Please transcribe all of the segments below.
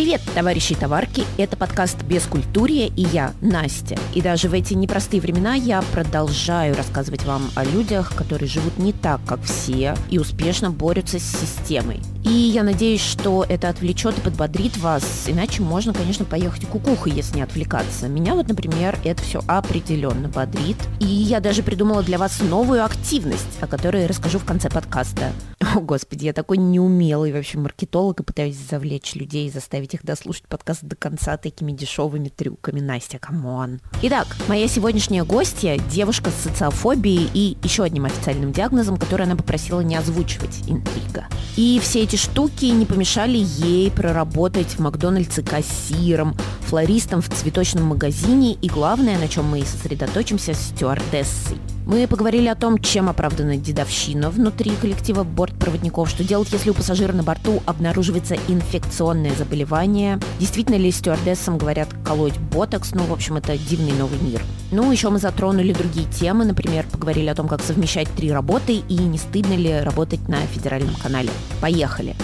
Привет, товарищи и товарки! Это подкаст «Бескультурье» и я, Настя. И даже в эти непростые времена я продолжаю рассказывать вам о людях, которые живут не так, как все, и успешно борются с системой. И я надеюсь, что это отвлечет и подбодрит вас, иначе можно, конечно, поехать кукухой, если не отвлекаться. Меня вот, например, это все определенно бодрит. И я даже придумала для вас новую активность, о которой расскажу в конце подкаста. О, господи, я такой неумелый вообще маркетолог и пытаюсь завлечь людей и заставить их дослушать подкаст до конца такими дешевыми трюками. Настя, come on. Итак, моя сегодняшняя гостья – девушка с социофобией и еще одним официальным диагнозом, который она попросила не озвучивать – интрига. И все эти штуки не помешали ей проработать в Макдональдсе кассиром, флористом в цветочном магазине и, главное, на чем мы и сосредоточимся, стюардессой. Мы поговорили о том, чем оправдана дедовщина внутри коллектива бортпроводников, что делать, если у пассажира на борту обнаруживается инфекционное заболевание, действительно ли стюардессам говорят колоть ботокс, ну, в общем, это дивный новый мир. Ну, еще мы затронули другие темы, например, поговорили о том, как совмещать три работы и не стыдно ли работать на федеральном канале. Поехали!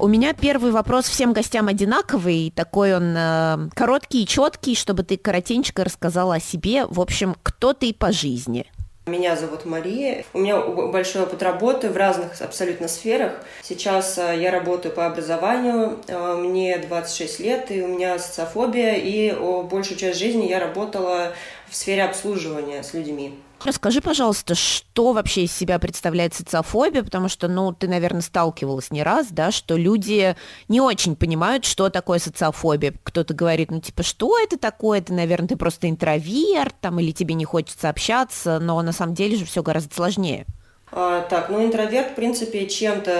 У меня первый вопрос всем гостям одинаковый, такой он э, короткий и четкий, чтобы ты коротенько рассказала о себе. В общем, кто ты по жизни? Меня зовут Мария. У меня большой опыт работы в разных абсолютно сферах. Сейчас э, я работаю по образованию, э, мне 26 лет, и у меня социофобия, и большую часть жизни я работала в сфере обслуживания с людьми. Расскажи, пожалуйста, что вообще из себя представляет социофобия, потому что, ну, ты, наверное, сталкивалась не раз, да, что люди не очень понимают, что такое социофобия. Кто-то говорит, ну, типа, что это такое? Это, наверное, ты просто интроверт, там, или тебе не хочется общаться, но на самом деле же все гораздо сложнее. А, так, ну интроверт, в принципе, чем-то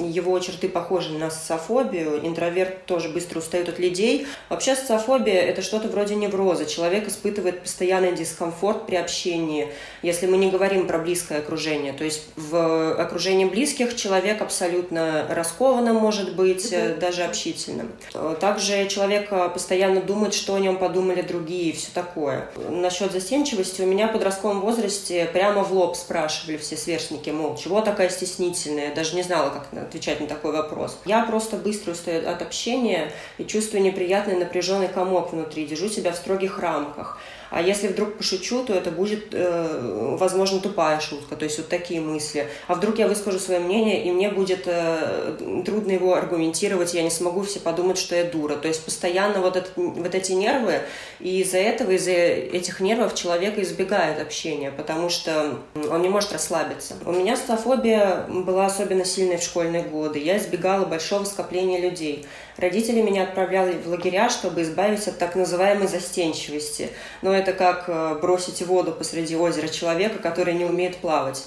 э, его черты похожи на социофобию. Интроверт тоже быстро устает от людей. Вообще социофобия – это что-то вроде невроза. Человек испытывает постоянный дискомфорт при общении, если мы не говорим про близкое окружение. То есть в окружении близких человек абсолютно раскованным может быть, mm-hmm. даже общительным. Также человек постоянно думает, что о нем подумали другие и все такое. Насчет застенчивости у меня в подростковом возрасте прямо в лоб спрашивали, спрашивали все сверстники, мол, чего такая стеснительная, даже не знала, как отвечать на такой вопрос. Я просто быстро устаю от общения и чувствую неприятный напряженный комок внутри, держу себя в строгих рамках. А если вдруг пошучу, то это будет, э, возможно, тупая шутка. То есть вот такие мысли. А вдруг я выскажу свое мнение, и мне будет э, трудно его аргументировать, я не смогу все подумать, что я дура. То есть постоянно вот, этот, вот эти нервы, и из-за этого, из-за этих нервов человек избегает общения, потому что он не может расслабиться. У меня стафобия была особенно сильной в школьные годы. Я избегала большого скопления людей. Родители меня отправляли в лагеря, чтобы избавиться от так называемой застенчивости. Но это как э, бросить воду посреди озера человека, который не умеет плавать.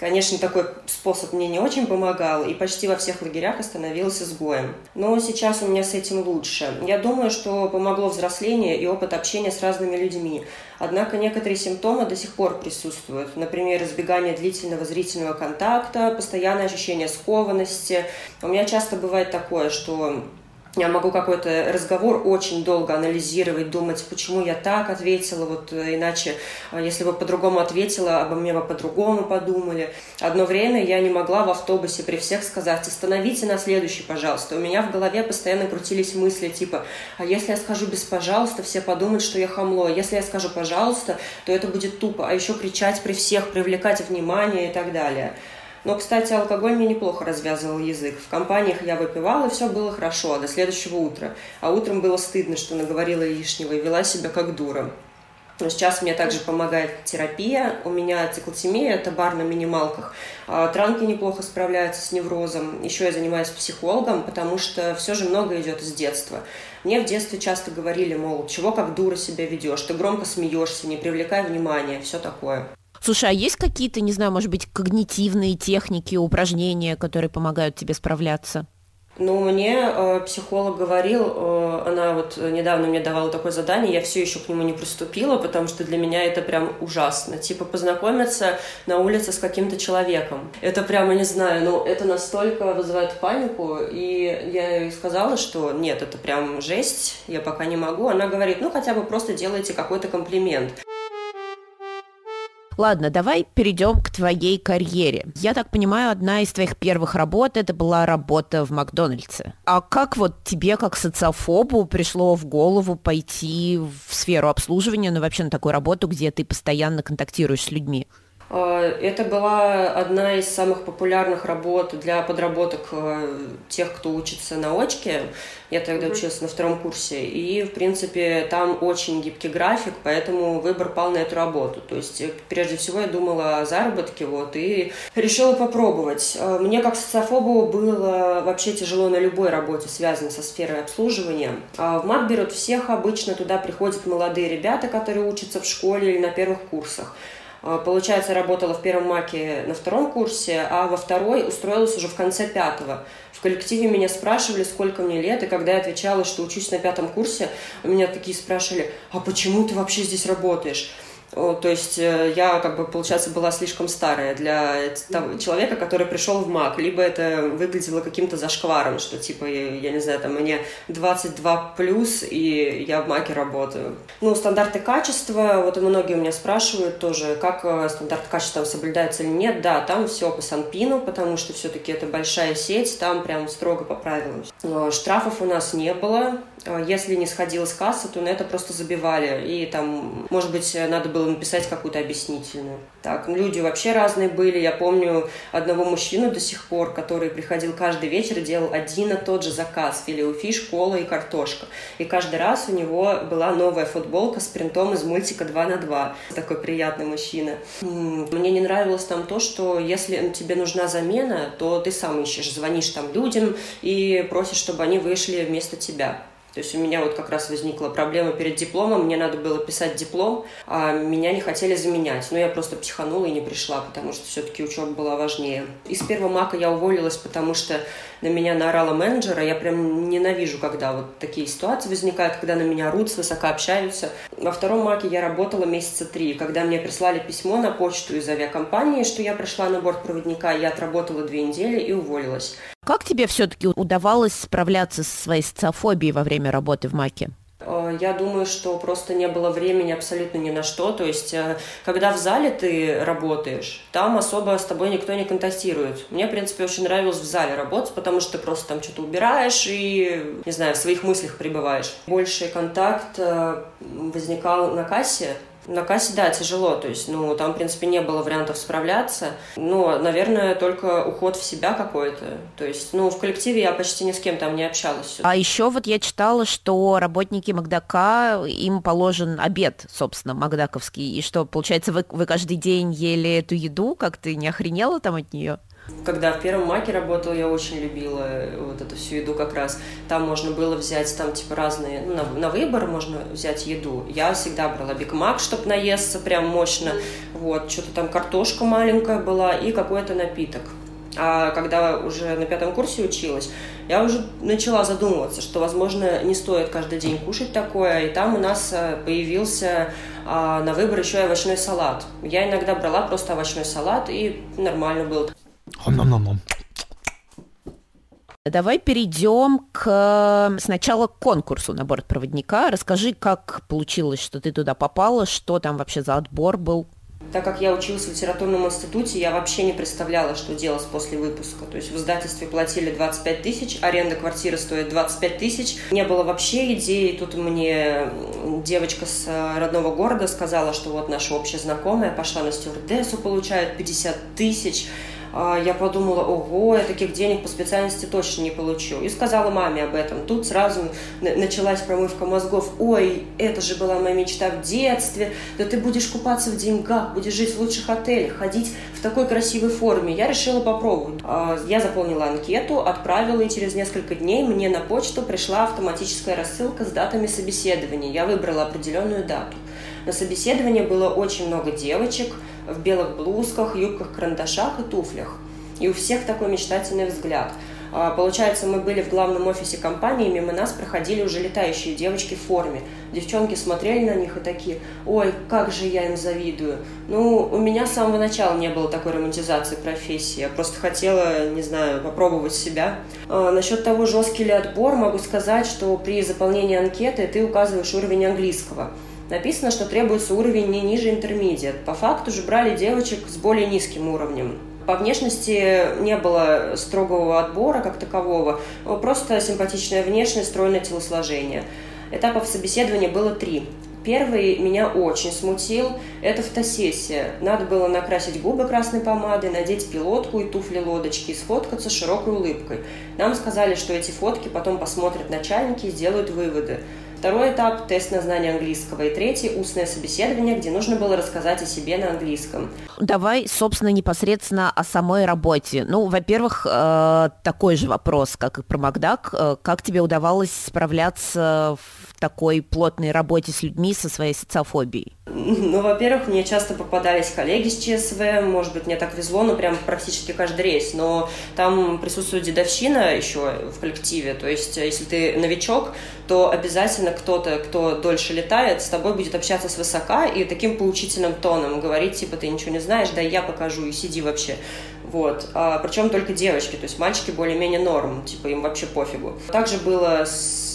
Конечно, такой способ мне не очень помогал, и почти во всех лагерях остановился сгоем. Но сейчас у меня с этим лучше. Я думаю, что помогло взросление и опыт общения с разными людьми. Однако некоторые симптомы до сих пор присутствуют. Например, избегание длительного зрительного контакта, постоянное ощущение скованности. У меня часто бывает такое, что я могу какой-то разговор очень долго анализировать, думать, почему я так ответила, вот э, иначе, э, если бы по-другому ответила, обо мне бы по-другому подумали. Одно время я не могла в автобусе при всех сказать, остановите на следующий, пожалуйста. У меня в голове постоянно крутились мысли типа, а если я скажу без пожалуйста, все подумают, что я хамло. Если я скажу пожалуйста, то это будет тупо. А еще кричать при всех, привлекать внимание и так далее. Но, кстати, алкоголь мне неплохо развязывал язык. В компаниях я выпивала, и все было хорошо, до следующего утра. А утром было стыдно, что наговорила лишнего и вела себя как дура. Но сейчас мне также помогает терапия. У меня циклотемия, это бар на минималках. А транки неплохо справляются с неврозом. Еще я занимаюсь психологом, потому что все же много идет из детства. Мне в детстве часто говорили, мол, чего как дура себя ведешь, ты громко смеешься, не привлекай внимания, все такое. Слушай, а есть какие-то, не знаю, может быть, когнитивные техники, упражнения, которые помогают тебе справляться? Ну, мне э, психолог говорил, э, она вот недавно мне давала такое задание, я все еще к нему не приступила, потому что для меня это прям ужасно. Типа познакомиться на улице с каким-то человеком. Это прямо, не знаю, ну, это настолько вызывает панику, и я ей сказала, что нет, это прям жесть, я пока не могу. Она говорит, ну, хотя бы просто делайте какой-то комплимент. Ладно, давай перейдем к твоей карьере. Я так понимаю, одна из твоих первых работ это была работа в Макдональдсе. А как вот тебе, как социофобу, пришло в голову пойти в сферу обслуживания, ну вообще на такую работу, где ты постоянно контактируешь с людьми? А, это была одна из самых популярных работ для подработок э, тех, кто учится на очке. Я тогда mm-hmm. училась на втором курсе. И, в принципе, там очень гибкий график, поэтому выбор пал на эту работу. То есть, э, прежде всего, я думала о заработке, вот, и решила попробовать. Мне, как социофобу, было вообще тяжело на любой работе, связанной со сферой обслуживания. А в МАК берут всех, обычно туда приходят молодые ребята, которые учатся в школе или на первых курсах. А, получается, работала в первом маке на втором курсе, а во второй устроилась уже в конце пятого. В коллективе меня спрашивали, сколько мне лет, и когда я отвечала, что учусь на пятом курсе, меня такие спрашивали, а почему ты вообще здесь работаешь? То есть э, я, как бы, получается, была слишком старая для того человека, который пришел в МАК. Либо это выглядело каким-то зашкваром, что, типа, я не знаю, там, мне 22 плюс, и я в МАКе работаю. Ну, стандарты качества, вот многие у меня спрашивают тоже, как э, стандарты качества соблюдаются или нет. Да, там все по Санпину, потому что все-таки это большая сеть, там прям строго по правилам. Штрафов у нас не было, а если не сходила с кассы, то на это просто забивали. И там, может быть, надо было написать какую-то объяснительную. Так, ну, люди вообще разные были. Я помню одного мужчину до сих пор, который приходил каждый вечер делал один и тот же заказ. Филеофиш, кола и картошка. И каждый раз у него была новая футболка с принтом из мультика 2 на 2. Такой приятный мужчина. Мне не нравилось там то, что если тебе нужна замена, то ты сам ищешь, звонишь там людям и просишь, чтобы они вышли вместо тебя. То есть у меня вот как раз возникла проблема перед дипломом, мне надо было писать диплом, а меня не хотели заменять. Но я просто психанула и не пришла, потому что все-таки учеба была важнее. Из первого мака я уволилась, потому что на меня наорала менеджера. Я прям ненавижу, когда вот такие ситуации возникают, когда на меня орут, свысока общаются. Во втором маке я работала месяца три. Когда мне прислали письмо на почту из авиакомпании, что я пришла на борт проводника, я отработала две недели и уволилась. Как тебе все-таки удавалось справляться со своей социофобией во время работы в МАКе? Э, я думаю, что просто не было времени абсолютно ни на что. То есть, э, когда в зале ты работаешь, там особо с тобой никто не контактирует. Мне, в принципе, очень нравилось в зале работать, потому что ты просто там что-то убираешь и, не знаю, в своих мыслях пребываешь. Больший контакт э, возникал на кассе, на кассе, да, тяжело, то есть, ну, там, в принципе, не было вариантов справляться, но, наверное, только уход в себя какой-то, то есть, ну, в коллективе я почти ни с кем там не общалась. А еще вот я читала, что работники Макдака, им положен обед, собственно, макдаковский, и что, получается, вы, вы каждый день ели эту еду, как ты не охренела там от нее? Когда в первом маке работала, я очень любила вот эту всю еду как раз. Там можно было взять там типа разные, ну, на, на выбор можно взять еду. Я всегда брала Биг Мак, чтобы наесться прям мощно. Вот, что-то там картошка маленькая была и какой-то напиток. А когда уже на пятом курсе училась, я уже начала задумываться, что, возможно, не стоит каждый день кушать такое. И там у нас э, появился а, на выбор еще и овощной салат. Я иногда брала просто овощной салат, и нормально было. Давай перейдем к сначала к конкурсу на борт проводника. Расскажи, как получилось, что ты туда попала, что там вообще за отбор был. Так как я училась в литературном институте, я вообще не представляла, что делать после выпуска. То есть в издательстве платили 25 тысяч, аренда квартиры стоит 25 тысяч. Не было вообще идеи. Тут мне девочка с родного города сказала, что вот наша общая знакомая пошла на стюардессу, получает 50 тысяч. А, я подумала, ого, я таких денег по специальности точно не получу. И сказала маме об этом. Тут сразу началась промывка мозгов. Ой, это же была моя мечта в детстве. Да ты будешь купаться в деньгах, будешь жить в лучших отелях, ходить в такой красивой форме. Я решила попробовать. А, я заполнила анкету, отправила, и через несколько дней мне на почту пришла автоматическая рассылка с датами собеседования. Я выбрала определенную дату. На собеседовании было очень много девочек в белых блузках, юбках, карандашах и туфлях. И у всех такой мечтательный взгляд. А, получается, мы были в главном офисе компании, мимо нас проходили уже летающие девочки в форме. Девчонки смотрели на них и такие, ой, как же я им завидую. Ну, у меня с самого начала не было такой романтизации профессии. Я просто хотела, не знаю, попробовать себя. А, насчет того, жесткий ли отбор, могу сказать, что при заполнении анкеты ты указываешь уровень английского. Написано, что требуется уровень не ниже интермедиат. По факту же брали девочек с более низким уровнем. По внешности не было строгого отбора как такового, просто симпатичная внешность, стройное телосложение. Этапов собеседования было три. Первый меня очень смутил. Это фотосессия. Надо было накрасить губы красной помадой, надеть пилотку и туфли-лодочки и сфоткаться широкой улыбкой. Нам сказали, что эти фотки потом посмотрят начальники и сделают выводы. Второй этап – тест на знание английского. И третий – устное собеседование, где нужно было рассказать о себе на английском. Давай, собственно, непосредственно о самой работе. Ну, во-первых, э, такой же вопрос, как и про Макдак. Э, как тебе удавалось справляться в такой плотной работе с людьми со своей социофобией? Ну, во-первых, мне часто попадались коллеги с ЧСВ, может быть, мне так везло, но прям практически каждый рейс, но там присутствует дедовщина еще в коллективе, то есть если ты новичок, то обязательно кто-то, кто дольше летает, с тобой будет общаться с высока и таким поучительным тоном говорить, типа, ты ничего не знаешь, да я покажу, и сиди вообще. Вот. А, причем только девочки, то есть мальчики более-менее норм, типа, им вообще пофигу. Также было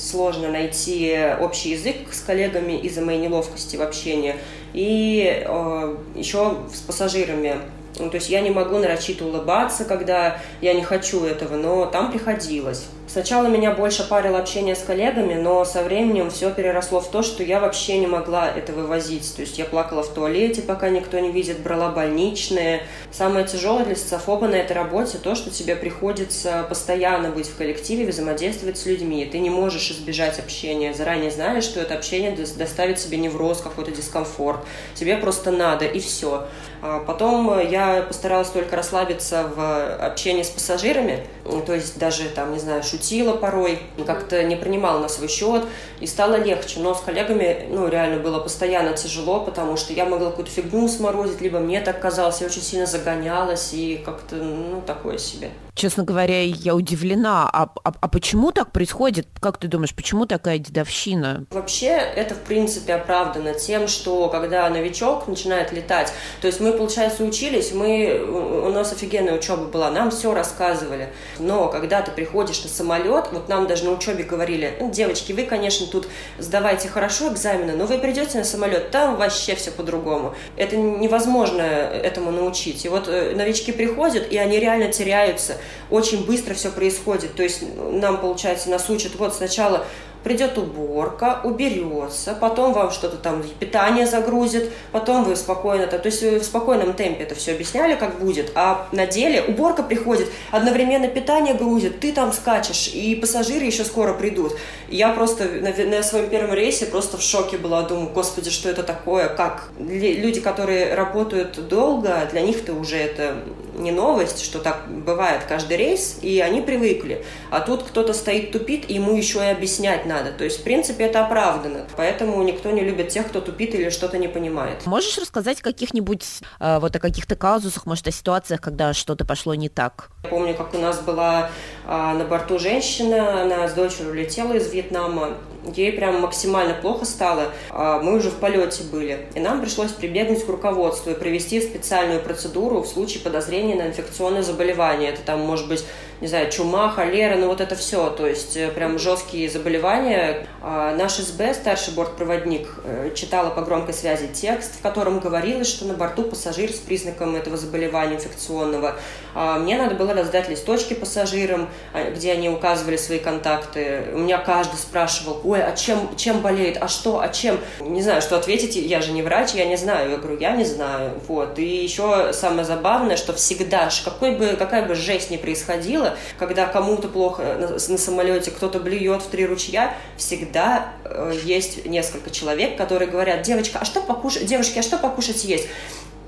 сложно найти общий язык с коллегами из-за моей неловкости в общении. И э, еще с пассажирами ну, то есть я не могу нарочито улыбаться, когда я не хочу этого, но там приходилось. Сначала меня больше парило общение с коллегами, но со временем все переросло в то, что я вообще не могла это вывозить. То есть я плакала в туалете, пока никто не видит, брала больничные. Самое тяжелое для социофоба на этой работе то, что тебе приходится постоянно быть в коллективе, взаимодействовать с людьми. Ты не можешь избежать общения, заранее знаешь, что это общение доставит тебе невроз, какой-то дискомфорт. Тебе просто надо, и все. А потом я постаралась только расслабиться в общении с пассажирами, то есть даже там, не знаю, шутила порой, как-то не принимала на свой счет, и стало легче. Но с коллегами, ну, реально было постоянно тяжело, потому что я могла какую-то фигню сморозить, либо мне так казалось, я очень сильно загонялась, и как-то, ну, такое себе. Честно говоря, я удивлена. А, а, а почему так происходит? Как ты думаешь, почему такая дедовщина? Вообще, это, в принципе, оправдано тем, что когда новичок начинает летать, то есть мы, получается, учились, мы, у нас офигенная учеба была, нам все рассказывали. Но когда ты приходишь на самолет, вот нам даже на учебе говорили, ну, девочки, вы, конечно, тут сдавайте хорошо экзамены, но вы придете на самолет, там вообще все по-другому. Это невозможно этому научить. И вот э, новички приходят, и они реально теряются очень быстро все происходит. То есть нам, получается, нас учат, вот сначала придет уборка, уберется, потом вам что-то там питание загрузит, потом вы спокойно, то есть вы в спокойном темпе это все объясняли, как будет, а на деле уборка приходит, одновременно питание грузит, ты там скачешь, и пассажиры еще скоро придут. Я просто на, на своем первом рейсе просто в шоке была, думаю, господи, что это такое, как люди, которые работают долго, для них это уже это не новость, что так бывает каждый рейс, и они привыкли. А тут кто-то стоит, тупит, и ему еще и объяснять надо. То есть, в принципе, это оправдано. Поэтому никто не любит тех, кто тупит или что-то не понимает. Можешь рассказать каких-нибудь э, вот о каких-то казусах, может, о ситуациях, когда что-то пошло не так? Я помню, как у нас была э, на борту женщина, она с дочерью улетела из Вьетнама, ей прям максимально плохо стало. А мы уже в полете были. И нам пришлось прибегнуть к руководству и провести специальную процедуру в случае подозрения на инфекционное заболевание. Это там может быть не знаю, чума, холера, ну вот это все, то есть э, прям жесткие заболевания. А наш СБ, старший бортпроводник, э, читала по громкой связи текст, в котором говорилось, что на борту пассажир с признаком этого заболевания инфекционного. А мне надо было раздать листочки пассажирам, а, где они указывали свои контакты. У меня каждый спрашивал, ой, а чем, чем болеет, а что, а чем? Не знаю, что ответить, я же не врач, я не знаю. Я говорю, я не знаю. Вот. И еще самое забавное, что всегда, какой бы, какая бы жесть ни происходила, когда кому-то плохо на, на самолете, кто-то блюет в три ручья, всегда э, есть несколько человек, которые говорят, девочка, а что покушать, девушки, а что покушать есть?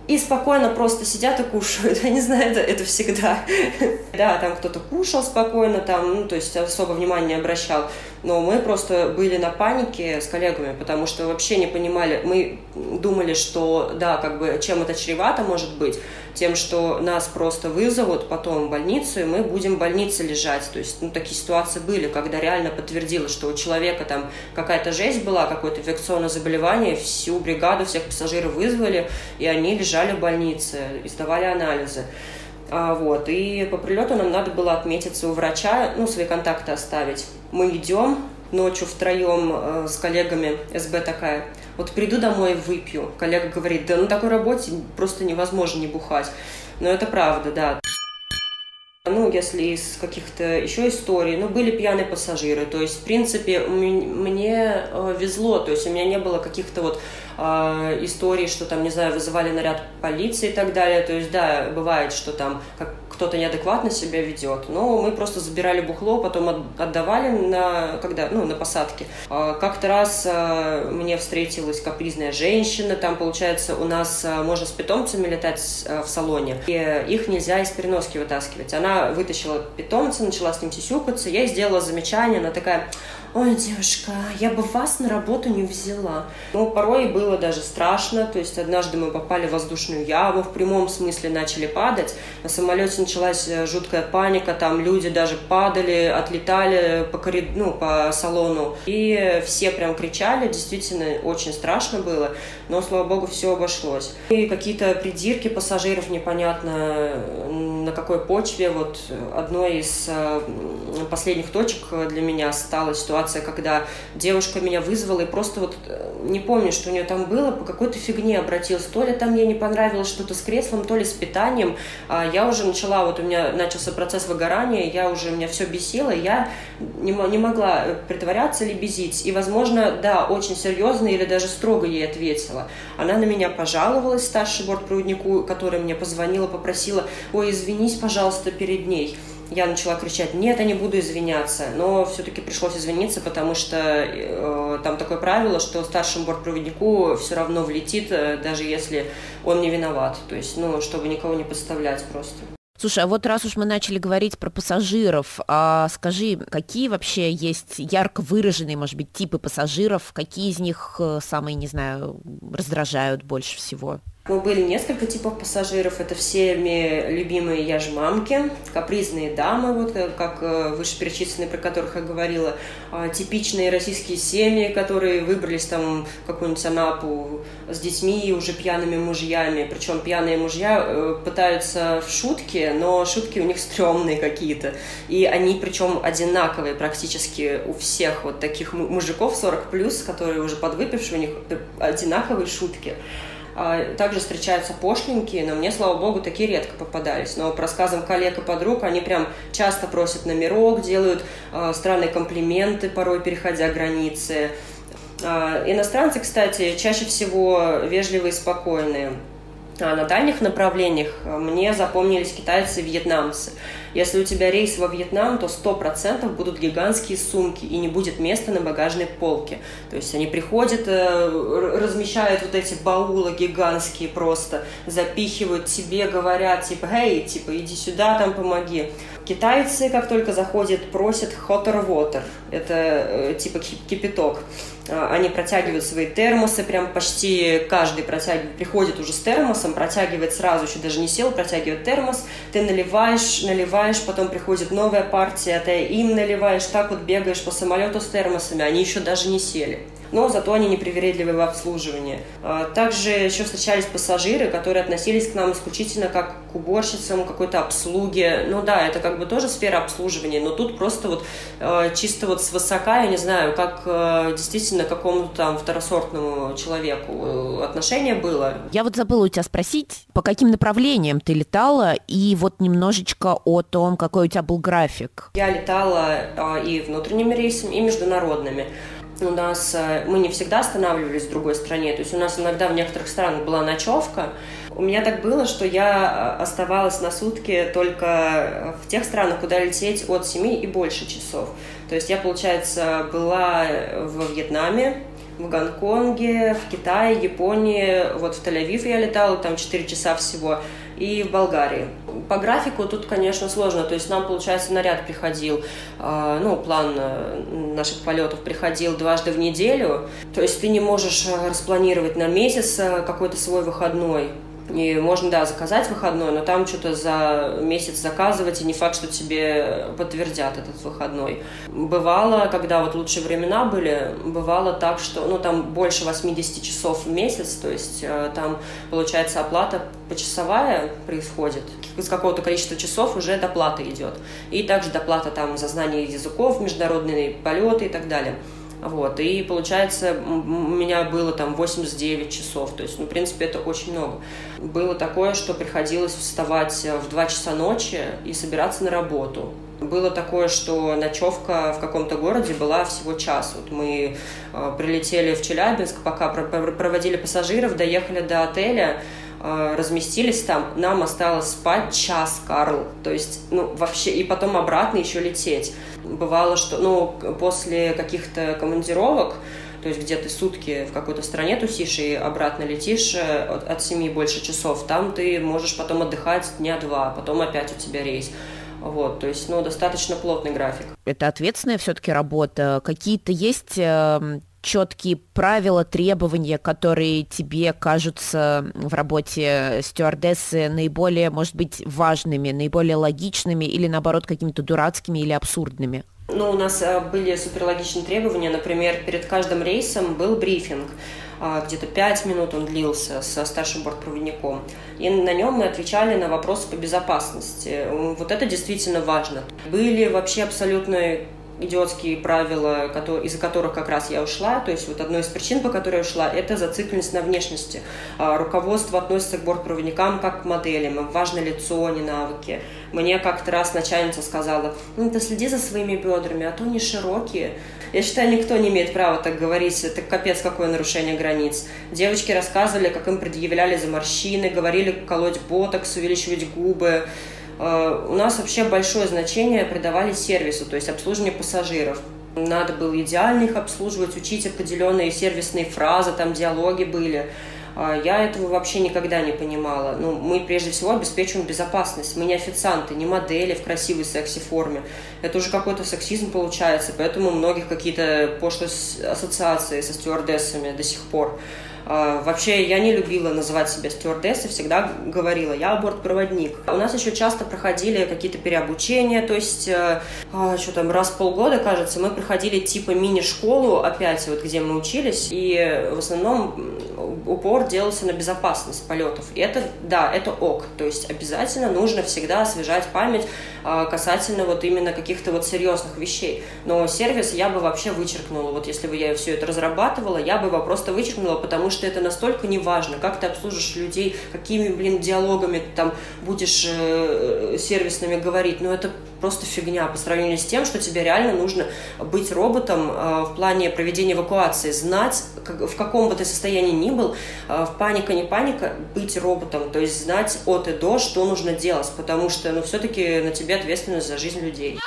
и спокойно просто сидят и кушают. Я не знаю, это, это всегда. да, там кто-то кушал спокойно, там, ну, то есть особо внимания не обращал. Но мы просто были на панике с коллегами, потому что вообще не понимали. Мы думали, что, да, как бы, чем это чревато может быть, тем, что нас просто вызовут потом в больницу, и мы будем в больнице лежать. То есть, ну, такие ситуации были, когда реально подтвердилось, что у человека там какая-то жесть была, какое-то инфекционное заболевание, всю бригаду, всех пассажиров вызвали, и они лежали в больнице, и сдавали анализы. А, вот, и по прилету нам надо было отметиться у врача, ну, свои контакты оставить. Мы идем, ночью втроем э, с коллегами, СБ такая. Вот приду домой, выпью. Коллега говорит, да на такой работе просто невозможно не бухать. Но это правда, да. Ну, если из каких-то еще историй, ну, были пьяные пассажиры, то есть, в принципе, мне э, везло, то есть у меня не было каких-то вот э, историй, что там, не знаю, вызывали наряд полиции и так далее, то есть, да, бывает, что там как кто-то неадекватно себя ведет. Но мы просто забирали бухло, потом отдавали на, когда, ну, на посадке. А, как-то раз а, мне встретилась капризная женщина, там, получается, у нас а, можно с питомцами летать в салоне, и их нельзя из переноски вытаскивать. Она вытащила питомца, начала с ним сисюкаться, я ей сделала замечание, она такая, ой, девушка, я бы вас на работу не взяла. Ну, порой было даже страшно, то есть однажды мы попали в воздушную яму, в прямом смысле начали падать, на самолете началась э, жуткая паника, там люди даже падали, отлетали по, корид... ну, по салону, и все прям кричали, действительно очень страшно было, но, слава богу, все обошлось. И какие-то придирки пассажиров непонятно на какой почве. Вот одной из э, последних точек для меня стала ситуация, когда девушка меня вызвала и просто вот э, не помню, что у нее там было, по какой-то фигне обратилась. То ли там ей не понравилось что-то с креслом, то ли с питанием. А я уже начала, вот у меня начался процесс выгорания, я уже, меня все бесило, я не, могла притворяться или безить. И, возможно, да, очень серьезно или даже строго ей ответила. Она на меня пожаловалась, старший бортпроводнику, которая мне позвонила, попросила, ой, извини, извинись, пожалуйста, перед ней. Я начала кричать, нет, я не буду извиняться, но все-таки пришлось извиниться, потому что э, там такое правило, что старшему бортпроводнику все равно влетит, э, даже если он не виноват, то есть, ну, чтобы никого не подставлять просто. Слушай, а вот раз уж мы начали говорить про пассажиров, а скажи, какие вообще есть ярко выраженные, может быть, типы пассажиров, какие из них э, самые, не знаю, раздражают больше всего? Мы были несколько типов пассажиров. Это всеми любимые я же мамки, капризные дамы, вот э, как э, вышеперечисленные, про которых я говорила, а, типичные российские семьи, которые выбрались там какую-нибудь Анапу с детьми и уже пьяными мужьями. Причем пьяные мужья э, пытаются в шутки, но шутки у них стрёмные какие-то. И они причем одинаковые практически у всех вот таких мужиков 40+, которые уже подвыпившие, у них одинаковые шутки. А, также встречаются пошленькие, но мне, слава богу, такие редко попадались. Но по рассказам коллег и подруг, они прям часто просят номерок, делают э, странные комплименты, порой переходя границы. Э, иностранцы, кстати, чаще всего вежливые и спокойные. На дальних направлениях мне запомнились китайцы и вьетнамцы. Если у тебя рейс во Вьетнам, то 100% будут гигантские сумки и не будет места на багажной полке. То есть они приходят, э, размещают вот эти баулы гигантские просто, запихивают тебе, говорят типа, эй, типа, иди сюда, там помоги. Китайцы, как только заходят, просят hot water. Это э, типа кипяток. А, они протягивают свои термосы, прям почти каждый протягивает, приходит уже с термосом, протягивает сразу, еще даже не сел, протягивает термос, ты наливаешь, наливаешь, потом приходит новая партия, ты им наливаешь, так вот бегаешь по самолету с термосами, они еще даже не сели но зато они непривередливы в обслуживании. А, также еще встречались пассажиры, которые относились к нам исключительно как к уборщицам, какой-то обслуге. Ну да, это как бы тоже сфера обслуживания, но тут просто вот а, чисто вот свысока, я не знаю, как а, действительно какому-то там второсортному человеку отношение было. Я вот забыла у тебя спросить, по каким направлениям ты летала, и вот немножечко о том, какой у тебя был график. Я летала и внутренними рейсами, и международными у нас э, мы не всегда останавливались в другой стране, то есть у нас иногда в некоторых странах была ночевка. У меня так было, что я э, оставалась на сутки только в тех странах, куда лететь от 7 и больше часов. То есть я, получается, была в Вьетнаме, в Гонконге, в Китае, Японии, вот в Тель-Авив я летала, там 4 часа всего, и в Болгарии. По графику тут, конечно, сложно, то есть нам, получается, наряд приходил, а, ну, план э, наших полетов приходил дважды в неделю, то есть ты не можешь э, распланировать на месяц э, какой-то свой выходной, И можно, да, заказать выходной, но там что-то за месяц заказывать, и не факт, что тебе подтвердят этот выходной. Бывало, когда вот лучшие времена были, бывало так, что, ну, там больше 80 часов в месяц, то есть э, там, получается, оплата почасовая происходит. Из какого-то количества часов уже доплата идет. И также доплата там за знание языков, международные полеты и так далее. Вот, и получается, у меня было там 89 часов, то есть, ну, в принципе, это очень много. Было такое, что приходилось вставать в 2 часа ночи и собираться на работу. Было такое, что ночевка в каком-то городе была всего час. Вот мы э, прилетели в Челябинск, пока проводили пассажиров, доехали до отеля, э, разместились там, нам осталось спать час, Карл. То есть, ну, вообще, и потом обратно еще лететь. Бывало, что, ну, после каких-то командировок, то есть где ты сутки в какой-то стране тусишь и обратно летишь э, от, от 7 больше часов, там ты можешь потом отдыхать дня два, потом опять у тебя рейс. Вот, то есть, ну, достаточно плотный график. Это ответственная все-таки работа. Какие-то есть эм, четкие правила, требования, которые тебе кажутся в работе стюардессы наиболее, может быть, важными, наиболее логичными или, наоборот, какими-то дурацкими или абсурдными? Ну, у нас э, были суперлогичные требования. Например, перед каждым рейсом был брифинг. А, где-то пять минут он длился со старшим бортпроводником. И на нем мы отвечали на вопросы по безопасности. Вот это действительно важно. Были вообще абсолютно идиотские правила, из-за которых как раз я ушла. То есть вот одной из причин, по которой я ушла, это зацикленность на внешности. А, руководство относится к бортпроводникам как к моделям. Им важно лицо, а не навыки. Мне как-то раз начальница сказала, ну ты следи за своими бедрами, а то они широкие. Я считаю, никто не имеет права так говорить. Это капец какое нарушение границ. Девочки рассказывали, как им предъявляли за морщины, говорили колоть ботокс, увеличивать губы. Э, у нас вообще большое значение придавали сервису, то есть обслуживанию пассажиров. Надо было идеально их обслуживать, учить определенные сервисные фразы, там диалоги были. А, я этого вообще никогда не понимала. Ну, мы прежде всего обеспечиваем безопасность. Мы не официанты, не модели в красивой секси-форме. Это уже какой-то сексизм получается, поэтому у многих какие-то пошлые ассоциации со стюардессами до сих пор. А, вообще, я не любила называть себя стюардессой, всегда говорила, я бортпроводник. У нас еще часто проходили какие-то переобучения, то есть, э, а, что там, раз в полгода, кажется, мы проходили типа мини-школу опять, вот где мы учились, и в основном упор делался на безопасность полетов. И это, да, это ок, то есть обязательно нужно всегда освежать память а, касательно вот именно каких-то вот серьезных вещей. Но сервис я бы вообще вычеркнула, вот если бы я все это разрабатывала, я бы его просто вычеркнула, потому что это настолько неважно, как ты обслужишь людей, какими, блин, диалогами ты там будешь э, сервисными говорить, ну это просто фигня по сравнению с тем, что тебе реально нужно быть роботом э, в плане проведения эвакуации, знать, как, в каком бы ты состоянии ни был, э, в паника, не паника, быть роботом, то есть знать от и до, что нужно делать, потому что, ну, все-таки на тебе ответственность за жизнь людей.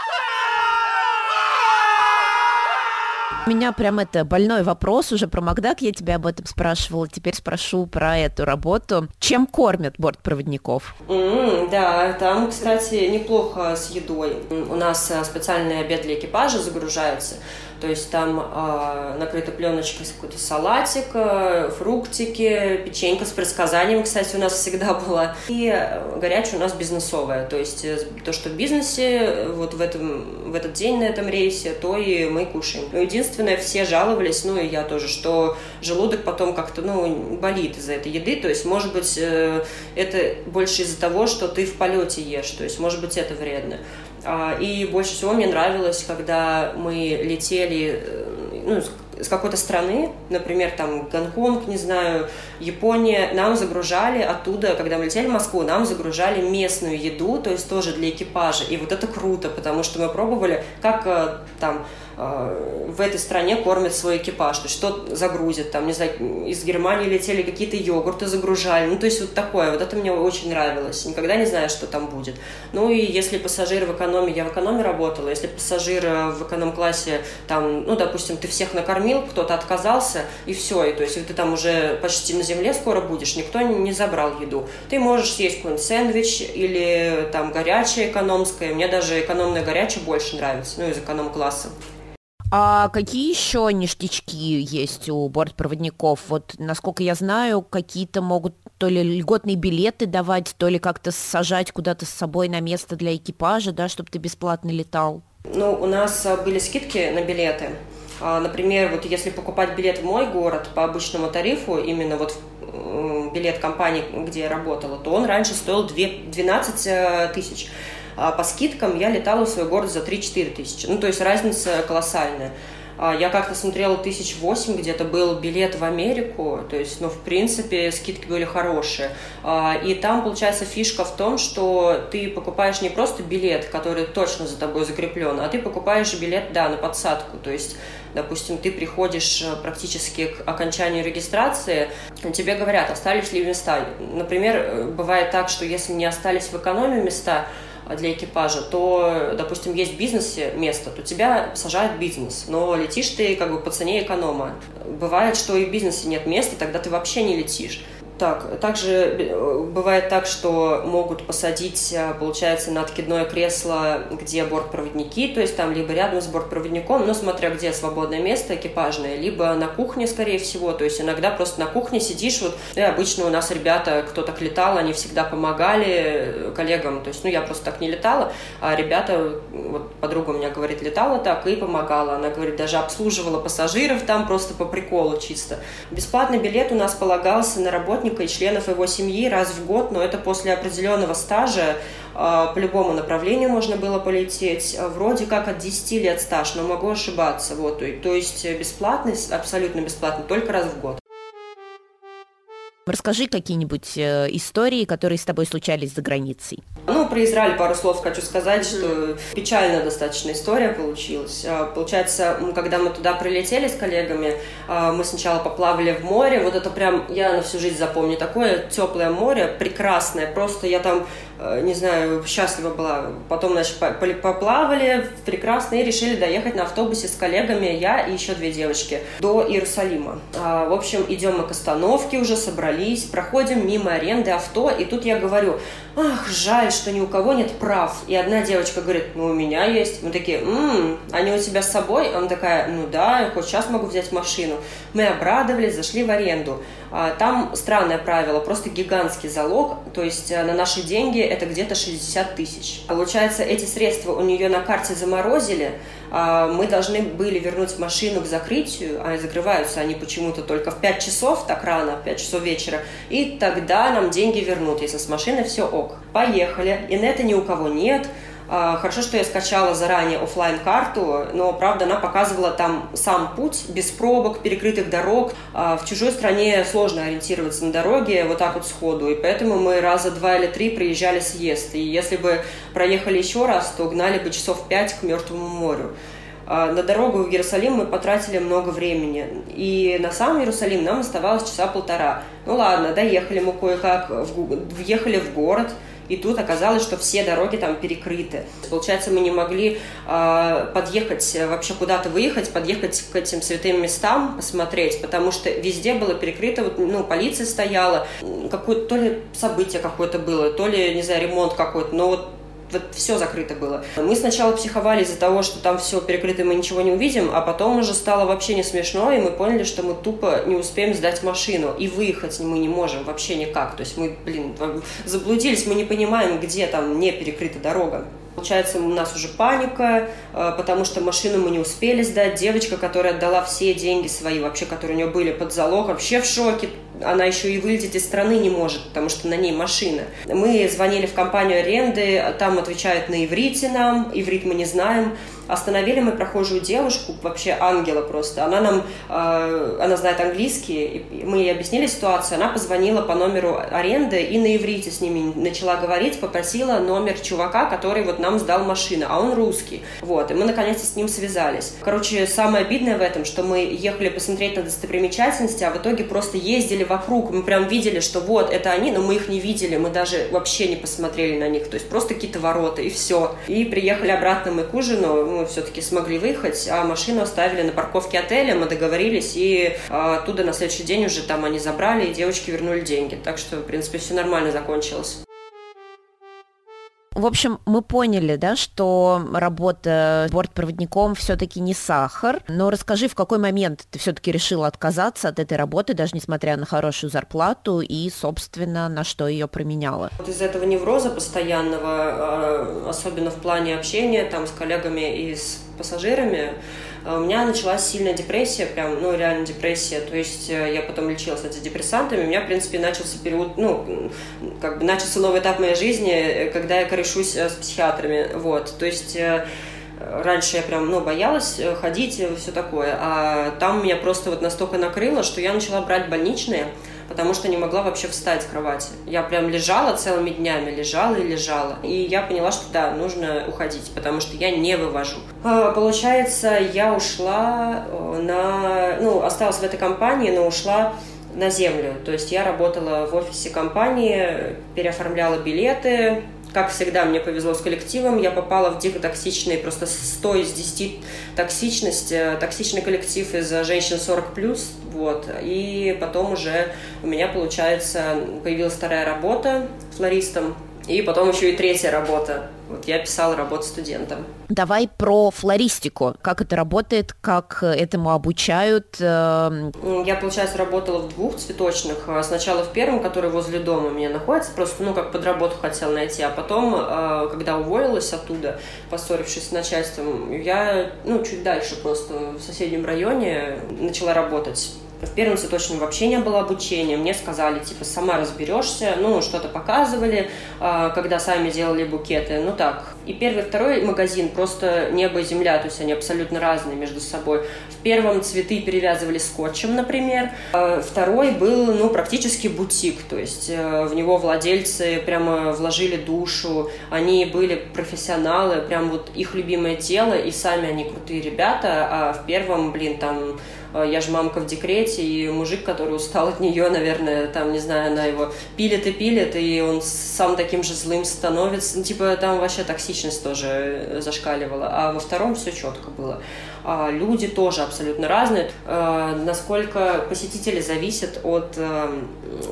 У меня прям это больной вопрос уже про Макдак, я тебя об этом спрашивала, теперь спрошу про эту работу. Чем кормят бортпроводников? Mm, да, там, кстати, неплохо с едой. У нас э, специальный обед для экипажа загружается. То есть там э, накрыта пленочкой какой-то салатик, э, фруктики, печенька с предсказанием, кстати, у нас всегда была. И горячая у нас бизнесовая. То есть э, то, что в бизнесе э, вот в, этом, в этот день на этом рейсе, то и мы кушаем. Но единственное, все жаловались, ну и я тоже, что желудок потом как-то ну, болит из-за этой еды. То есть, может быть, э, это больше из-за того, что ты в полете ешь. То есть, может быть, это вредно. А, и больше всего мне нравилось, когда мы летели э, ну, с какой-то страны, например, там Гонконг, не знаю, Япония, нам загружали оттуда, когда мы летели в Москву, нам загружали местную еду, то есть тоже для экипажа. И вот это круто, потому что мы пробовали, как э, там в этой стране кормят свой экипаж, то есть что загрузят, там, не знаю, из Германии летели какие-то йогурты загружали, ну, то есть вот такое, вот это мне очень нравилось, никогда не знаю, что там будет. Ну, и если пассажир в экономе, я в экономе работала, если пассажир э, в эконом-классе, там, ну, допустим, ты всех накормил, кто-то отказался, и все, и то есть ты там уже почти на земле скоро будешь, никто не забрал еду. Ты можешь съесть какой-нибудь сэндвич или там горячее экономское, мне даже экономное горячее больше нравится, ну, из эконом-класса. А какие еще ништячки есть у бортпроводников? Вот, насколько я знаю, какие-то могут то ли льготные билеты давать, то ли как-то сажать куда-то с собой на место для экипажа, да, чтобы ты бесплатно летал. Ну, у нас а, были скидки на билеты. А, например, вот если покупать билет в мой город по обычному тарифу, именно вот билет компании, где я работала, то он раньше стоил 12 э, тысяч. А по скидкам я летала в свой город за 3-4 тысячи. Ну, то есть разница колоссальная. А, я как-то смотрела тысяч восемь, где-то был билет в Америку, то есть, ну, в принципе, скидки были хорошие. А, и там, получается, фишка в том, что ты покупаешь не просто билет, который точно за тобой закреплен, а ты покупаешь билет, да, на подсадку. То есть, допустим, ты приходишь э, практически к окончанию регистрации, тебе говорят, остались ли места. Например, э, бывает так, что если не остались в экономе места, для экипажа, то, допустим, есть в бизнесе место, то тебя сажает бизнес, но летишь ты как бы по цене эконома. Бывает, что и в бизнесе нет места, тогда ты вообще не летишь. Так, также э, бывает так, что могут посадить, э, получается, на откидное кресло, где бортпроводники, то есть там либо рядом с бортпроводником, но смотря где свободное место экипажное, либо на кухне, скорее всего, то есть иногда просто на кухне сидишь, вот, и обычно у нас ребята, кто так летал, они всегда помогали э, коллегам, то есть, ну, я просто так не летала, а ребята, вот подруга у меня говорит, летала так и помогала, она говорит, даже обслуживала пассажиров там просто по приколу чисто. Бесплатный билет у нас полагался на работу и членов его семьи раз в год, но это после определенного стажа а, по любому направлению можно было полететь. Вроде как от 10 лет стаж, но могу ошибаться. Вот, то есть бесплатный, абсолютно бесплатный, только раз в год. Расскажи какие-нибудь э, истории, которые с тобой случались за границей. Ну, про Израиль пару слов хочу сказать, что печальная достаточно история получилась. А, получается, когда мы туда прилетели с коллегами, а, мы сначала поплавали в море. Вот это прям, я на всю жизнь запомню, такое теплое море, прекрасное. Просто я там не знаю, счастлива была. Потом, значит, поплавали прекрасно и решили доехать на автобусе с коллегами, я и еще две девочки, до Иерусалима. А, в общем, идем мы к остановке, уже собрались, проходим мимо аренды авто, и тут я говорю, ах, жаль, что ни у кого нет прав. И одна девочка говорит, ну, у меня есть. Мы такие, ммм, они у тебя с собой? Она такая, ну да, хоть сейчас могу взять машину. Мы обрадовались, зашли в аренду. А, там странное правило, просто гигантский залог, то есть э, на наши деньги это где-то 60 тысяч. Получается, эти средства у нее на карте заморозили, а, мы должны были вернуть машину к закрытию, а закрываются они почему-то только в 5 часов, так рано, в 5 часов вечера, и тогда нам деньги вернут, если с машиной все ок. Поехали, инета ни у кого нет, а, хорошо, что я скачала заранее офлайн карту но, правда, она показывала там сам путь, без пробок, перекрытых дорог. А, в чужой стране сложно ориентироваться на дороге вот так вот сходу, и поэтому мы раза два или три приезжали съезд. И если бы проехали еще раз, то гнали бы часов пять к Мертвому морю. А, на дорогу в Иерусалим мы потратили много времени. И на сам Иерусалим нам оставалось часа полтора. Ну ладно, доехали мы кое-как, въехали в город – и тут оказалось, что все дороги там перекрыты. Получается, мы не могли э, подъехать, вообще куда-то выехать, подъехать к этим святым местам, посмотреть, потому что везде было перекрыто, вот, ну, полиция стояла, какое-то то ли событие какое-то было, то ли, не знаю, ремонт какой-то, но вот вот все закрыто было. Мы сначала психовали из-за того, что там все перекрыто, и мы ничего не увидим, а потом уже стало вообще не смешно, и мы поняли, что мы тупо не успеем сдать машину, и выехать мы не можем вообще никак. То есть мы, блин, заблудились, мы не понимаем, где там не перекрыта дорога. Получается, у нас уже паника, э, потому что машину мы не успели сдать. Девочка, которая отдала все деньги свои, вообще, которые у нее были под залог, вообще в шоке. Она еще и вылететь из страны не может, потому что на ней машина. Мы звонили в компанию аренды, там отвечают на иврите нам, иврит мы не знаем. Остановили мы прохожую девушку, вообще ангела просто. Она нам, э, она знает английский, и мы ей объяснили ситуацию. Она позвонила по номеру аренды и на иврите с ними начала говорить, попросила номер чувака, который вот нам сдал машину, а он русский. Вот, и мы наконец-то с ним связались. Короче, самое обидное в этом, что мы ехали посмотреть на достопримечательности, а в итоге просто ездили вокруг. Мы прям видели, что вот, это они, но мы их не видели, мы даже вообще не посмотрели на них. То есть просто какие-то ворота, и все. И приехали обратно мы к ужину, мы все-таки смогли выехать, а машину оставили на парковке отеля, мы договорились, и а, оттуда на следующий день уже там они забрали, и девочки вернули деньги. Так что, в принципе, все нормально закончилось. В общем, мы поняли, да, что работа бортпроводником все-таки не сахар. Но расскажи, в какой момент ты все-таки решила отказаться от этой работы, даже несмотря на хорошую зарплату, и, собственно, на что ее променяла? Вот из этого невроза постоянного, а, особенно в плане общения там с коллегами и с пассажирами, у меня началась сильная депрессия, прям, ну, реально депрессия. То есть э, я потом лечилась антидепрессантами. У меня, в принципе, начался период, ну, как бы начался новый этап моей жизни, э, когда я корешусь э, с психиатрами. Вот. То есть раньше я прям, ну, боялась ходить и все такое. А там меня просто вот настолько накрыло, что я начала брать больничные потому что не могла вообще встать с кровати. Я прям лежала целыми днями, лежала и лежала. И я поняла, что да, нужно уходить, потому что я не вывожу. А, получается, я ушла э, на... Ну, осталась в этой компании, но ушла на землю. То есть я работала в офисе компании, переоформляла билеты, как всегда, мне повезло с коллективом. Я попала в дико токсичный, просто 100 из 10 токсичность, э, токсичный коллектив из женщин 40+. Вот. И потом уже у меня, получается, появилась вторая работа флористом. И потом еще и третья работа. Вот я писала работу студентам. Давай про флористику. Как это работает, как этому обучают? Эм? Я, получается, работала в двух цветочных. А сначала в первом, который возле дома у меня находится, просто, ну, как подработку хотела найти. А потом, э, когда уволилась оттуда, поссорившись с начальством, я, ну, чуть дальше просто в соседнем районе начала работать в первом цветочном вообще не было обучения. Мне сказали, типа, сама разберешься. Ну, что-то показывали, а, когда сами делали букеты. Ну, так. И первый, второй магазин просто небо и земля, то есть они абсолютно разные между собой. В первом цветы перевязывали скотчем, например. А второй был, ну, практически бутик, то есть э, в него владельцы прямо вложили душу. Они были профессионалы, прям вот их любимое дело, и сами они крутые ребята. А в первом, блин, там я же мамка в декрете, и мужик, который устал от нее, наверное, там, не знаю, она его пилит и пилит, и он сам таким же злым становится. Ну, типа, там вообще токсичность тоже э, зашкаливала. А во втором все четко было. А люди тоже абсолютно разные. Э, насколько посетители зависят от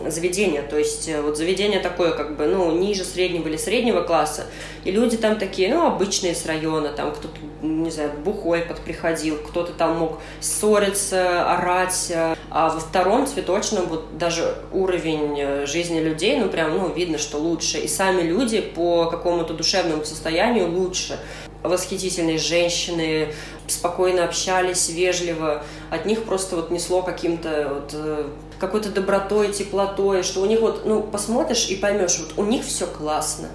заведения. То есть вот заведение такое, как бы, ну, ниже среднего или среднего класса. И люди там такие, ну, обычные с района, там кто-то, не знаю, бухой подприходил, кто-то там мог ссориться орать. А во втором цветочном вот даже уровень э, жизни людей, ну прям, ну видно, что лучше. И сами люди по какому-то душевному состоянию лучше. Восхитительные женщины, спокойно общались, вежливо. От них просто вот несло каким-то вот э, какой-то добротой, теплотой, что у них вот, ну, посмотришь и поймешь, вот у них все классно.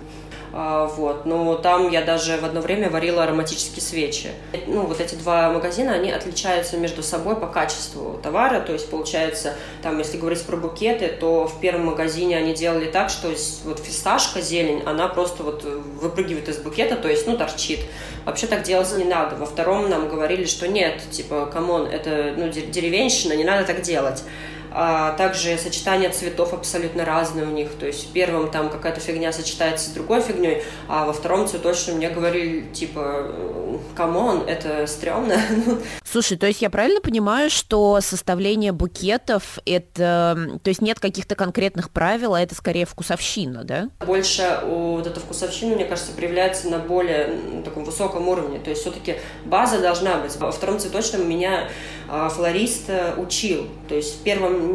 А, вот. Но там я даже в одно время варила ароматические свечи. Ну, вот эти два магазина, они отличаются между собой по качеству товара. То есть, получается, там, если говорить про букеты, то в первом магазине они делали так, что вот фисташка, зелень, она просто вот выпрыгивает из букета, то есть, ну, торчит. Вообще так делать не надо. Во втором нам говорили, что нет, типа, come on, это, ну, деревенщина, не надо так делать. А также сочетание цветов абсолютно разные у них. То есть в первом там какая-то фигня сочетается с другой фигней, а во втором цветочном мне говорили, типа, come on, это стрёмно. Ну. Слушай, то есть я правильно понимаю, что составление букетов, это, то есть нет каких-то конкретных правил, а это скорее вкусовщина, да? Больше вот эта вкусовщина, мне кажется, проявляется на более таком высоком уровне. То есть все-таки база должна быть. Во втором цветочном меня а, флорист э, учил. То есть в первом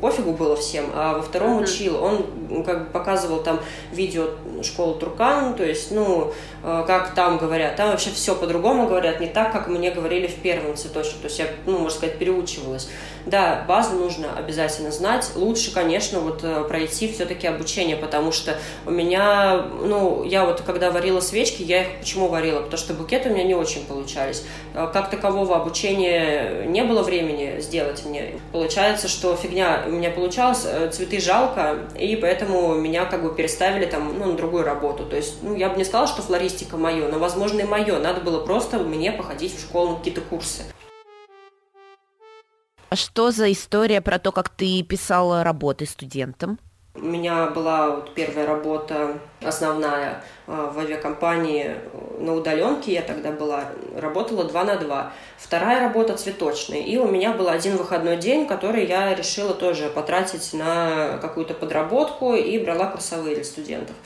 пофигу было всем, а во втором mm-hmm. учил. Он как бы показывал там видео школы Туркан, то есть, ну, э, как там говорят. Там вообще все по-другому говорят, не так, как мне говорили в первом цветочном. То есть я, ну, можно сказать, переучивалась. Да, базу нужно обязательно знать. Лучше, конечно, вот э, пройти все-таки обучение, потому что у меня, ну, я вот когда варила свечки, я их почему варила? Потому что букеты у меня не очень получались. Как такового обучения не было времени сделать мне. Получается, что фигня у меня получалась, э, цветы жалко, и поэтому меня как бы переставили там, ну, на другую работу. То есть, ну, я бы не сказала, что флористика мое, но, возможно, и мое. Надо было просто мне походить в школу на какие-то курсы. А что за история про то, как ты писала работы студентам? У меня была вот первая работа основная а, в авиакомпании на удаленке, я тогда была, работала 2 на 2. Вторая работа цветочная. И у меня был один выходной день, который я решила тоже потратить на какую-то подработку и брала курсовые для студентов.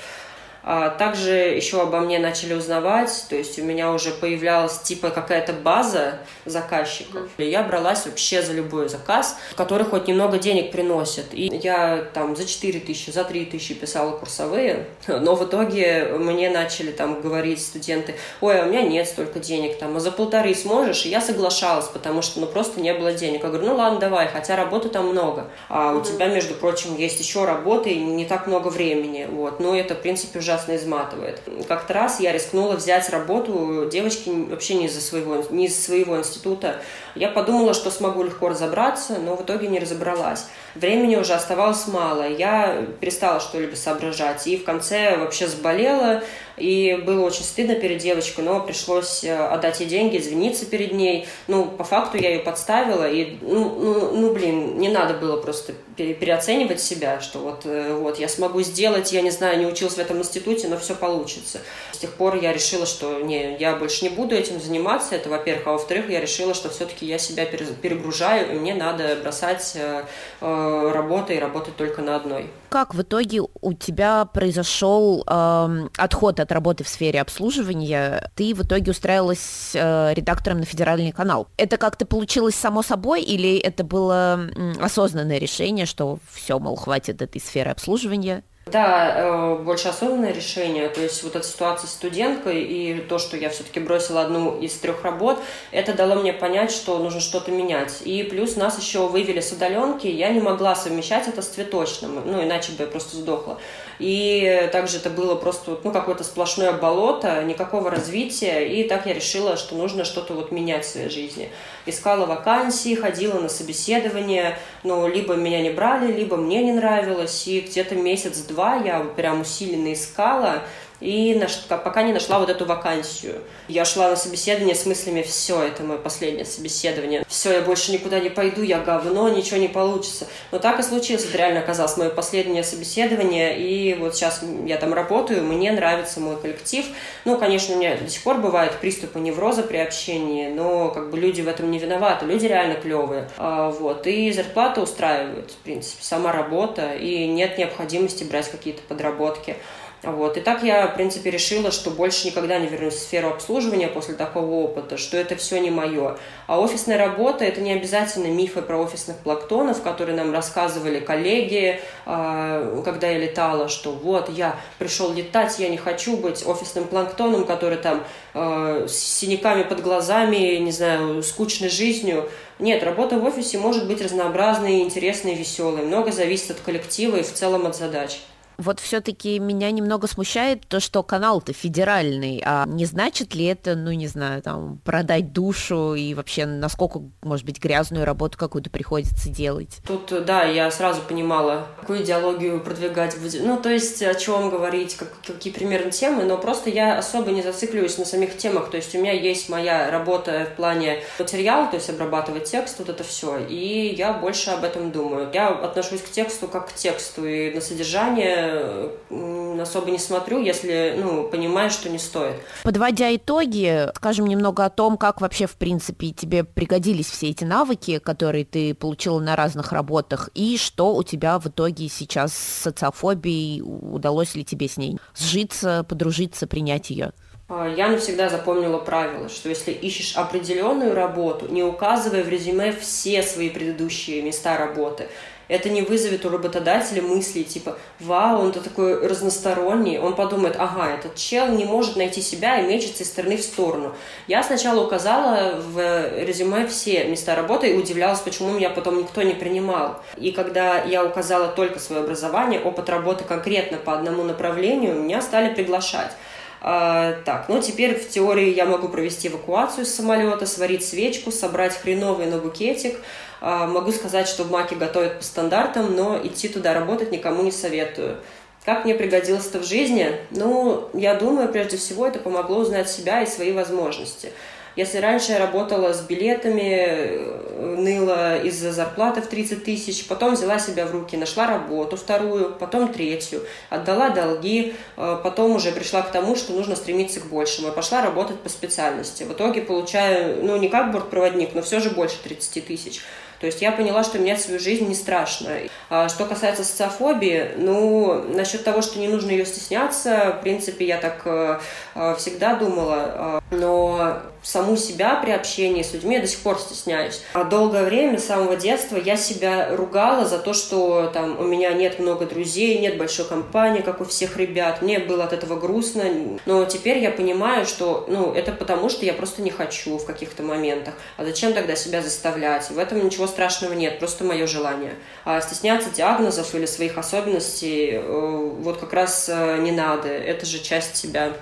А также еще обо мне начали узнавать, то есть у меня уже появлялась типа какая-то база заказчиков. И я бралась вообще за любой заказ, который хоть немного денег приносит. И я там за 4 тысячи, за 3 тысячи писала курсовые, но в итоге мне начали там говорить студенты, ой, а у меня нет столько денег, там, а за полторы сможешь? И я соглашалась, потому что ну просто не было денег. Я говорю, ну ладно, давай, хотя работы там много. А у тебя, между прочим, есть еще работы и не так много времени. Вот. Но это, в принципе, уже ужасно изматывает. Как-то раз я рискнула взять работу девочки вообще не из-за своего, не из своего института. Я подумала, что смогу легко разобраться, но в итоге не разобралась. Времени уже оставалось мало. Я перестала что-либо соображать. И в конце вообще заболела, и было очень стыдно перед девочкой, но пришлось э, отдать ей деньги, извиниться перед ней. Ну, по факту я ее подставила, и, ну, ну, ну блин, не надо было просто переоценивать себя, что вот, э, вот я смогу сделать, я не знаю, не училась в этом институте, но все получится. С тех пор я решила, что не, я больше не буду этим заниматься, это во-первых, а во-вторых, я решила, что все-таки я себя перегружаю, и мне надо бросать э, работы и работать только на одной. Как в итоге у тебя произошел э, отход от работы в сфере обслуживания? Ты в итоге устраивалась э, редактором на федеральный канал. Это как-то получилось само собой или это было э, осознанное решение, что все, мол, хватит этой сферы обслуживания? Да, э, больше осознанное решение. То есть вот эта ситуация с студенткой и то, что я все-таки бросила одну из трех работ, это дало мне понять, что нужно что-то менять. И плюс нас еще вывели с удаленки, я не могла совмещать это с цветочным, ну иначе бы я просто сдохла. И также это было просто ну, какое-то сплошное болото, никакого развития. И так я решила, что нужно что-то вот менять в своей жизни. Искала вакансии, ходила на собеседование, но либо меня не брали, либо мне не нравилось. И где-то месяц-два я прям усиленно искала и наш, пока не нашла вот эту вакансию. Я шла на собеседование с мыслями, все, это мое последнее собеседование, все, я больше никуда не пойду, я говно, ничего не получится. Но так и случилось, это реально оказалось мое последнее собеседование, и вот сейчас я там работаю, мне нравится мой коллектив. Ну, конечно, у меня до сих пор бывают приступы невроза при общении, но как бы люди в этом не виноваты, люди реально клевые. А, вот, и зарплата устраивает, в принципе, сама работа, и нет необходимости брать какие-то подработки. Вот. И так я, в принципе, решила, что больше никогда не вернусь в сферу обслуживания после такого опыта, что это все не мое. А офисная работа – это не обязательно мифы про офисных плактонов, которые нам рассказывали коллеги, а, когда я летала, что вот, я пришел летать, я не хочу быть офисным планктоном, который там а, с синяками под глазами, не знаю, скучной жизнью. Нет, работа в офисе может быть разнообразной, интересной, веселой. Много зависит от коллектива и в целом от задач. Вот все-таки меня немного смущает то, что канал-то федеральный, а не значит ли это, ну не знаю, там, продать душу и вообще насколько, может быть, грязную работу какую-то приходится делать? Тут, да, я сразу понимала, какую идеологию продвигать будет. Ну, то есть, о чем говорить, как, какие примерно темы, но просто я особо не зацикливаюсь на самих темах. То есть, у меня есть моя работа в плане материала, то есть, обрабатывать текст, вот это все, и я больше об этом думаю. Я отношусь к тексту как к тексту, и на содержание особо не смотрю, если, ну, понимаю, что не стоит. Подводя итоги, скажем немного о том, как вообще, в принципе, тебе пригодились все эти навыки, которые ты получила на разных работах, и что у тебя в итоге сейчас с социофобией, удалось ли тебе с ней сжиться, подружиться, принять ее? А, я навсегда запомнила правило, что если ищешь определенную работу, не указывай в резюме все свои предыдущие места работы это не вызовет у работодателя мысли типа «Вау, он-то такой разносторонний». Он подумает «Ага, этот чел не может найти себя и мечется из стороны в сторону». Я сначала указала в резюме все места работы и удивлялась, почему меня потом никто не принимал. И когда я указала только свое образование, опыт работы конкретно по одному направлению, меня стали приглашать. А, так, ну теперь в теории я могу провести эвакуацию с самолета, сварить свечку, собрать хреновый на букетик. А, могу сказать, что в Маке готовят по стандартам, но идти туда работать никому не советую. Как мне пригодилось это в жизни? Ну, я думаю, прежде всего это помогло узнать себя и свои возможности. Если раньше я работала с билетами, э, ныла из-за зарплаты в 30 тысяч, потом взяла себя в руки, нашла работу вторую, потом третью, отдала долги, э, потом уже пришла к тому, что нужно стремиться к большему. И пошла работать по специальности. В итоге получаю, ну, не как бортпроводник, но все же больше 30 тысяч То есть я поняла, что менять свою жизнь не страшно. А что касается социофобии, ну, насчет того, что не нужно ее стесняться, в принципе, я так э, э, всегда думала, э, но саму себя при общении с людьми я до сих пор стесняюсь. А долгое время, с самого детства, я себя ругала за то, что там у меня нет много друзей, нет большой компании, как у всех ребят. Мне было от этого грустно. Но теперь я понимаю, что ну, это потому, что я просто не хочу в каких-то моментах. А зачем тогда себя заставлять? В этом ничего страшного нет, просто мое желание. А стесняться диагнозов или своих особенностей э, вот как раз э, не надо. Это же часть себя.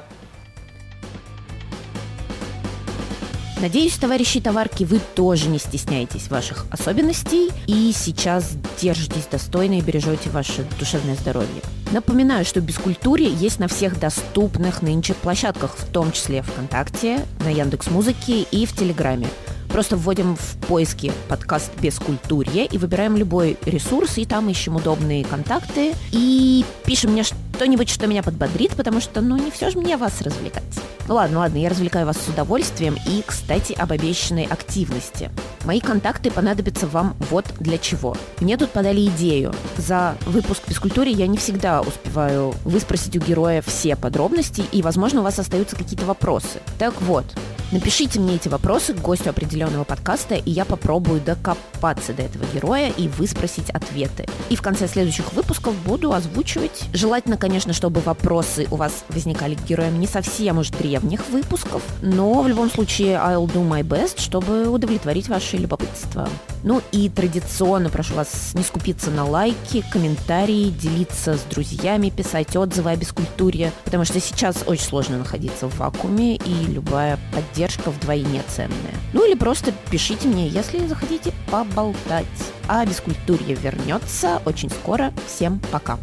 Надеюсь, товарищи товарки, вы тоже не стесняетесь ваших особенностей и сейчас держитесь достойно и бережете ваше душевное здоровье. Напоминаю, что Бескультуре есть на всех доступных нынче площадках, в том числе ВКонтакте, на Яндекс Музыке и в Телеграме. Просто вводим в поиски подкаст «Бескультурье» и выбираем любой ресурс, и там ищем удобные контакты, и пишем мне что-нибудь, что меня подбодрит, потому что, ну, не все же мне вас развлекать. Ну ладно, ладно, я развлекаю вас с удовольствием. И, кстати, об обещанной активности. Мои контакты понадобятся вам вот для чего. Мне тут подали идею. За выпуск «Бескультуре» я не всегда успеваю выспросить у героя все подробности, и, возможно, у вас остаются какие-то вопросы. Так вот, Напишите мне эти вопросы к гостю определенного подкаста, и я попробую докопаться до этого героя и выспросить ответы. И в конце следующих выпусков буду озвучивать. Желательно, конечно, чтобы вопросы у вас возникали к героям не совсем уж древних выпусков, но в любом случае I'll do my best, чтобы удовлетворить ваше любопытство. Ну и традиционно прошу вас не скупиться на лайки, комментарии, делиться с друзьями, писать отзывы о бескультуре, потому что сейчас очень сложно находиться в вакууме, и любая поддержка вдвойне ценная. Ну или просто пишите мне, если захотите поболтать. А бескультурье вернется очень скоро. Всем пока!